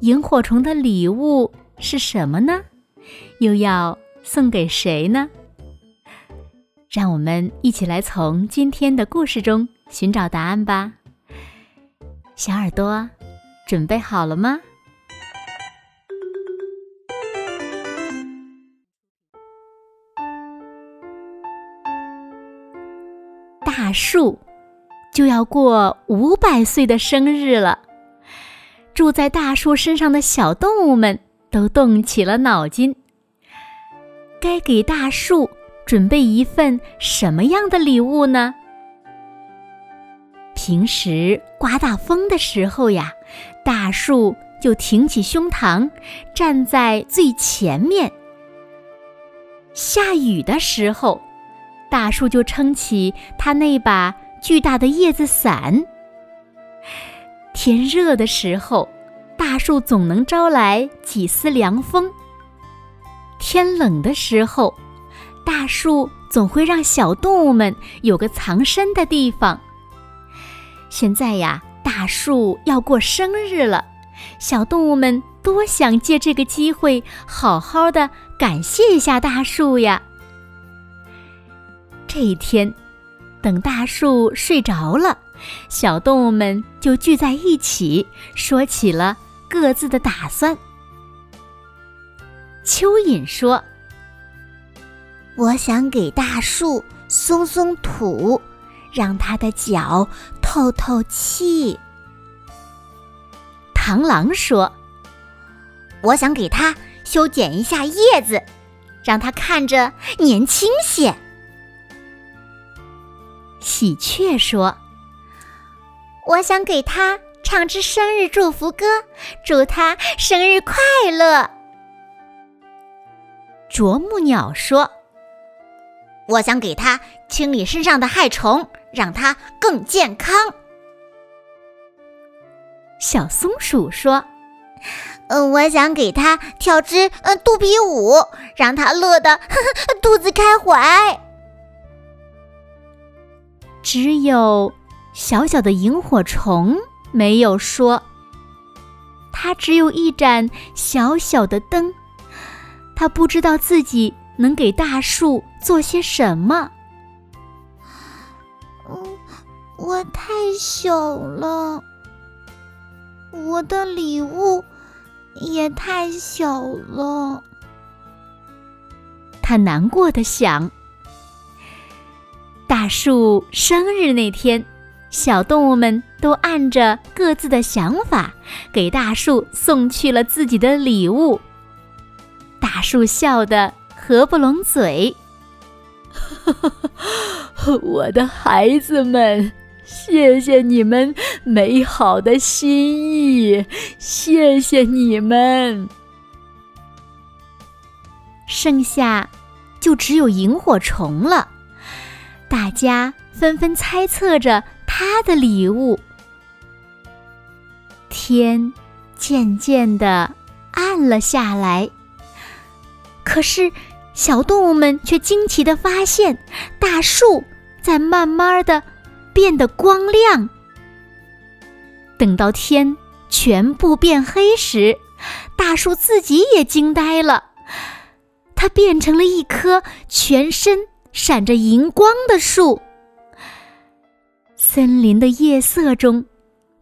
萤火虫的礼物是什么呢？又要送给谁呢？让我们一起来从今天的故事中寻找答案吧。小耳朵，准备好了吗？大树就要过五百岁的生日了。住在大树身上的小动物们都动起了脑筋，该给大树准备一份什么样的礼物呢？平时刮大风的时候呀，大树就挺起胸膛，站在最前面；下雨的时候，大树就撑起它那把巨大的叶子伞。天热的时候，大树总能招来几丝凉风；天冷的时候，大树总会让小动物们有个藏身的地方。现在呀，大树要过生日了，小动物们多想借这个机会好好的感谢一下大树呀。这一天，等大树睡着了。小动物们就聚在一起，说起了各自的打算。蚯蚓说：“我想给大树松松土，让它的脚透透气。”螳螂说：“我想给它修剪一下叶子，让它看着年轻些。”喜鹊说。我想给他唱支生日祝福歌，祝他生日快乐。啄木鸟说：“我想给他清理身上的害虫，让他更健康。”小松鼠说：“嗯，我想给他跳支呃肚皮舞，让他乐得 肚子开怀。”只有。小小的萤火虫没有说，它只有一盏小小的灯，它不知道自己能给大树做些什么。嗯，我太小了，我的礼物也太小了。他难过的想。大树生日那天。小动物们都按着各自的想法，给大树送去了自己的礼物。大树笑得合不拢嘴：“ 我的孩子们，谢谢你们美好的心意，谢谢你们。”剩下就只有萤火虫了，大家纷纷猜测着。他的礼物。天渐渐的暗了下来，可是小动物们却惊奇的发现，大树在慢慢的变得光亮。等到天全部变黑时，大树自己也惊呆了，它变成了一棵全身闪着银光的树。森林的夜色中，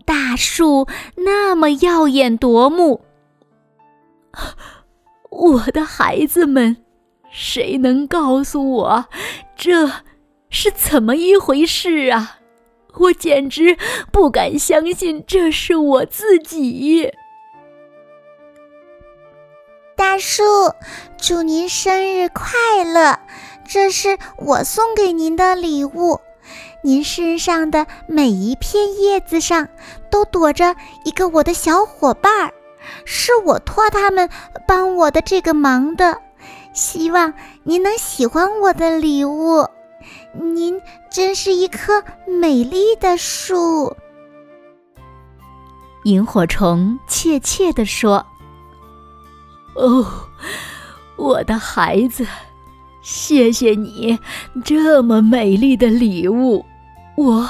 大树那么耀眼夺目。我的孩子们，谁能告诉我这是怎么一回事啊？我简直不敢相信这是我自己。大树，祝您生日快乐！这是我送给您的礼物。您身上的每一片叶子上都躲着一个我的小伙伴儿，是我托他们帮我的这个忙的。希望您能喜欢我的礼物。您真是一棵美丽的树。萤火虫怯怯地说：“哦，我的孩子，谢谢你这么美丽的礼物，我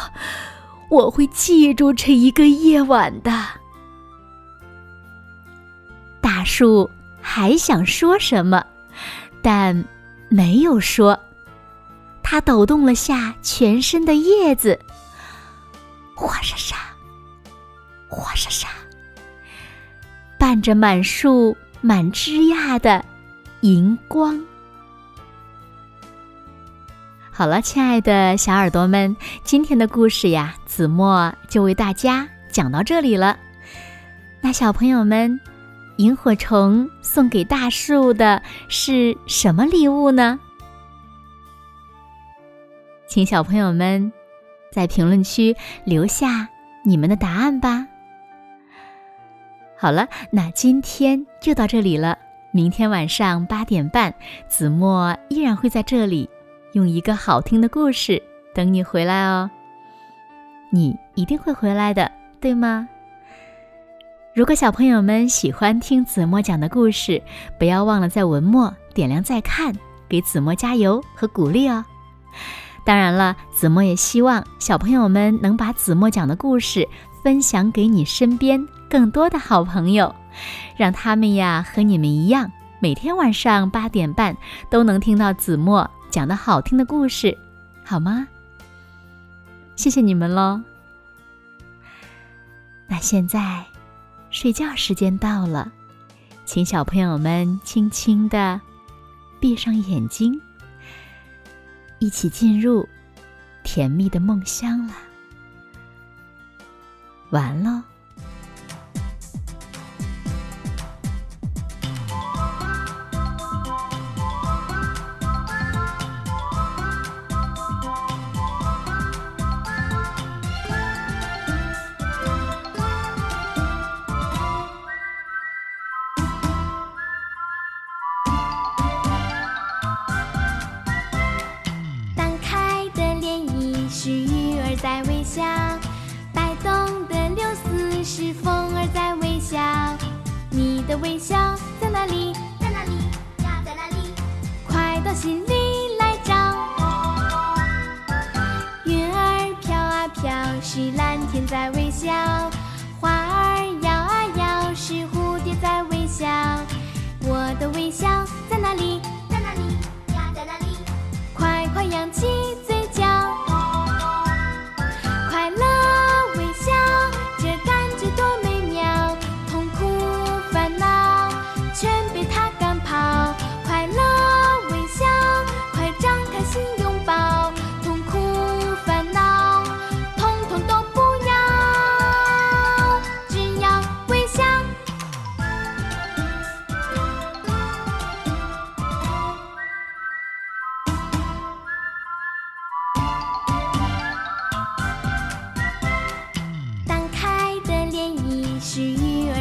我会记住这一个夜晚的。”大树还想说什么，但没有说。它抖动了下全身的叶子，哗沙沙，哗沙沙，伴着满树满枝桠的银光。好了，亲爱的小耳朵们，今天的故事呀，子墨就为大家讲到这里了。那小朋友们，萤火虫送给大树的是什么礼物呢？请小朋友们在评论区留下你们的答案吧。好了，那今天就到这里了。明天晚上八点半，子墨依然会在这里，用一个好听的故事等你回来哦。你一定会回来的，对吗？如果小朋友们喜欢听子墨讲的故事，不要忘了在文末点亮再看，给子墨加油和鼓励哦。当然了，子墨也希望小朋友们能把子墨讲的故事分享给你身边更多的好朋友，让他们呀和你们一样，每天晚上八点半都能听到子墨讲的好听的故事，好吗？谢谢你们喽。那现在睡觉时间到了，请小朋友们轻轻的闭上眼睛。一起进入甜蜜的梦乡了，完了。微笑在哪里？在哪里呀？在哪里？快到心里来找。云儿飘啊飘，是蓝天在微笑。花儿摇啊摇，是蝴蝶在微笑。我的微笑在哪里？在哪里呀？在哪里？快快扬起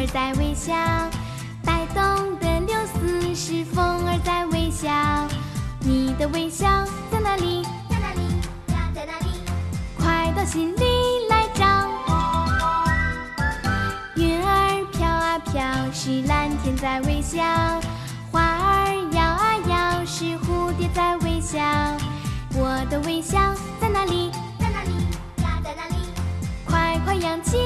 嘴。在微笑，摆动的柳丝是风儿在微笑。你的微笑在哪里？在哪里呀？在哪里？快到心里来找。云儿飘啊飘，是蓝天在微笑。花儿摇啊摇，是蝴蝶在微笑。我的微笑在哪里？在哪里呀？在哪里？快快扬起。